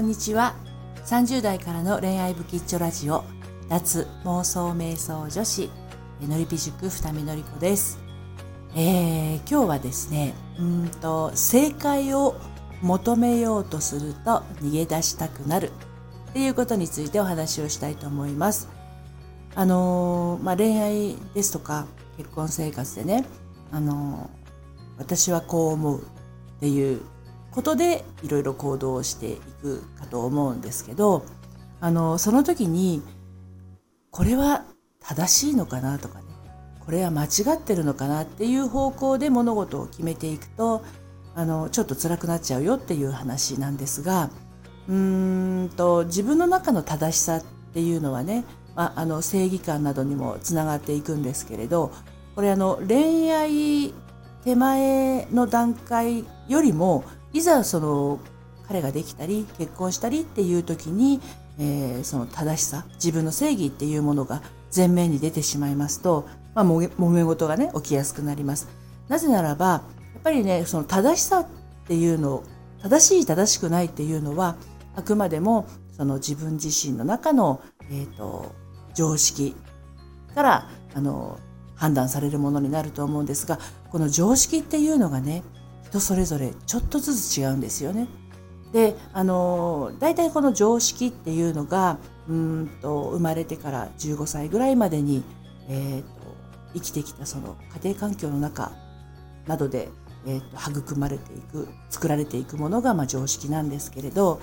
こんにちは。30代からの恋愛ブキッチョラジオ脱妄想瞑想女子のりぴ塾二見のりこです、えー、今日はですねうんと正解を求めようとすると逃げ出したくなるっていうことについてお話をしたいと思います。あのー、まあ、恋愛ですとか結婚生活でねあのー私はこう思うっていうことでいろいろ行動をしていくかと思うんですけどあのその時にこれは正しいのかなとかねこれは間違ってるのかなっていう方向で物事を決めていくとあのちょっと辛くなっちゃうよっていう話なんですがうーんと自分の中の正しさっていうのはね、まあ、あの正義感などにもつながっていくんですけれどこれあの恋愛手前の段階よりもいざその彼ができたり結婚したりっていう時に、えー、その正しさ自分の正義っていうものが前面に出てしまいますと、まあ、もめ事がね起きやすくなります。なぜならばやっぱりねその正しさっていうの正しい正しくないっていうのはあくまでもその自分自身の中の、えーと常識からあの判断されるものになると思うんですがこの常識っていうのがね人それぞれちょっとずつ違うんですよね。であの大体この常識っていうのがうんと生まれてから15歳ぐらいまでに、えーと、生きてきたその家庭環境の中などで、えーと、育まれていく作られていくものが、まあ、常識なんですけれど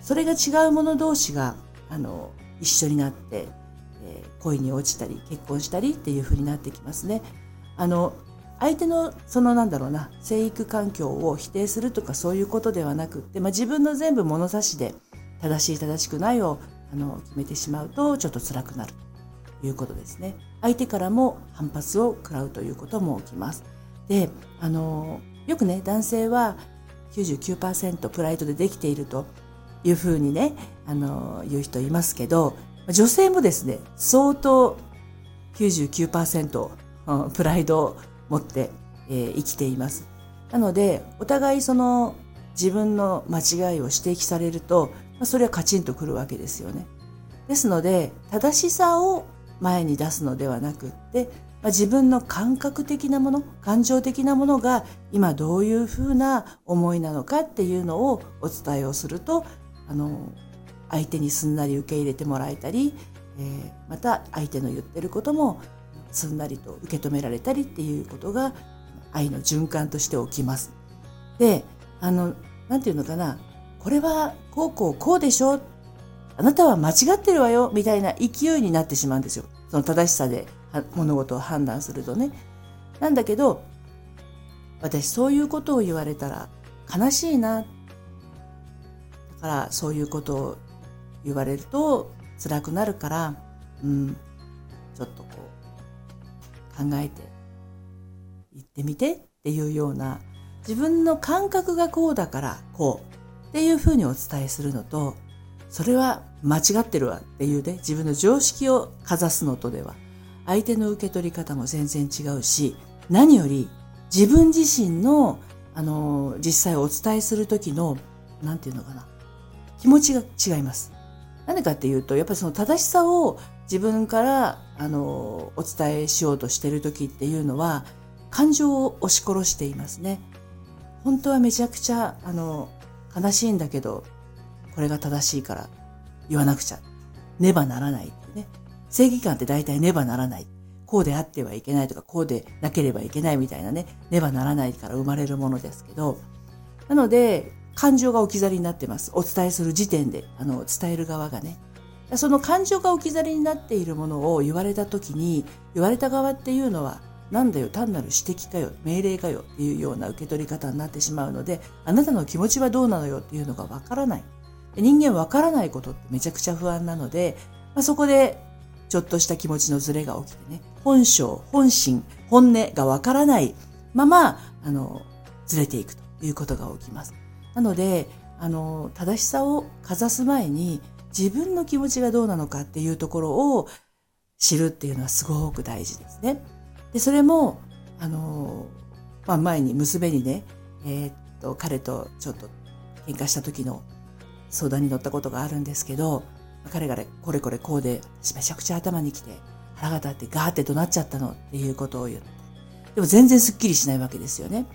それが違うもの同士があの一緒になってえー、恋に落ちたり結婚したりっていう風になってきますね。あの相手のそのなんだろうな生育環境を否定するとかそういうことではなくて、まあ、自分の全部物差しで正しい正しくないをあの決めてしまうとちょっと辛くなるということですね。相手からも反発を食らうということも起きます。であのよくね男性は99%プライドでできているというふうにねあの言う人いますけど女性もですね、相当99%プライド持って、えー、生きています。なので、お互いその自分の間違いを指摘されると、まあ、それはカチンとくるわけですよね。ですので、正しさを前に出すのではなくって、まあ、自分の感覚的なもの、感情的なものが今どういうふうな思いなのかっていうのをお伝えをすると、あの、相手にすんなり受け入れてもらえたり、えー、また相手の言ってることもすんなりと受け止められたりっていうことが愛の循環として起きます。で、あの、なんていうのかな、これはこうこうこうでしょあなたは間違ってるわよみたいな勢いになってしまうんですよ。その正しさで物事を判断するとね。なんだけど、私そういうことを言われたら悲しいな。だからそういうことを言われると辛くなるから、うん、ちょっとこう考えて言ってみてっていうような自分の感覚がこうだからこうっていうふうにお伝えするのとそれは間違ってるわっていうね自分の常識をかざすのとでは相手の受け取り方も全然違うし何より自分自身のあの実際お伝えする時の何て言うのかな気持ちが違います。なんでかっていうとやっぱりその正しさを自分からあのお伝えしようとしてる時っていうのは感情を押し殺していますね。本当はめちゃくちゃあの悲しいんだけどこれが正しいから言わなくちゃねばならないってね正義感って大体ねばならないこうであってはいけないとかこうでなければいけないみたいなねねばならないから生まれるものですけどなので感情が置き去りになってます。お伝えする時点で、あの、伝える側がね。その感情が置き去りになっているものを言われた時に、言われた側っていうのは、なんだよ、単なる指摘かよ、命令かよっていうような受け取り方になってしまうので、あなたの気持ちはどうなのよっていうのがわからない。人間わからないことってめちゃくちゃ不安なので、まあ、そこでちょっとした気持ちのズレが起きてね、本性、本心、本音がわからないまま、あの、ずれていくということが起きます。なのであの正しさをかざす前に自分の気持ちがどうなのかっていうところを知るっていうのはすごく大事ですね。でそれもあの、まあ、前に娘にね、えー、っと彼とちょっと喧嘩した時の相談に乗ったことがあるんですけど、彼がこれこれこうで、めちゃくちゃ頭にきて、腹が立ってガーって怒鳴っちゃったのっていうことを言って。でも全然スッキリしないわけですよね。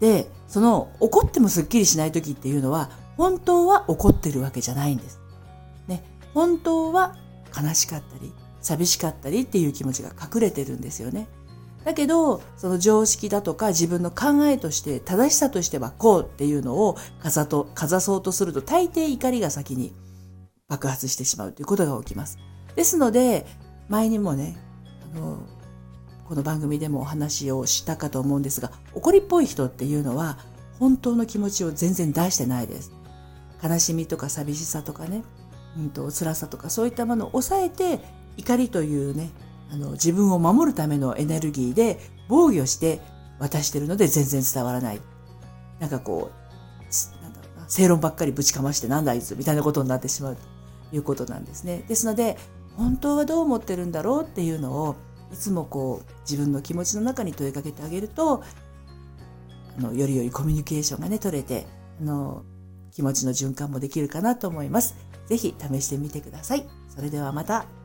で、その怒ってもスッキリしない時っていうのは、本当は怒ってるわけじゃないんです。本当は悲しかったり、寂しかったりっていう気持ちが隠れてるんですよね。だけど、その常識だとか自分の考えとして正しさとしてはこうっていうのをかざと、かざそうとすると大抵怒りが先に爆発してしまうということが起きます。ですので、前にもね、あの、この番組でもお話をしたかと思うんですが、怒りっぽい人っていうのは本当の気持ちを全然出してないです。悲しみとか寂しさとかね、うんと辛さとかそういったものを抑えて怒りというね、あの自分を守るためのエネルギーで防御して渡してるので全然伝わらない。なんかこう、なんだろうな、正論ばっかりぶちかましてなんだあいつみたいなことになってしまうということなんですね。ですので、本当はどう思ってるんだろうっていうのをいつもこう自分の気持ちの中に問いかけてあげると、あの、よりよりコミュニケーションがね、取れて、あの、気持ちの循環もできるかなと思います。ぜひ試してみてください。それではまた。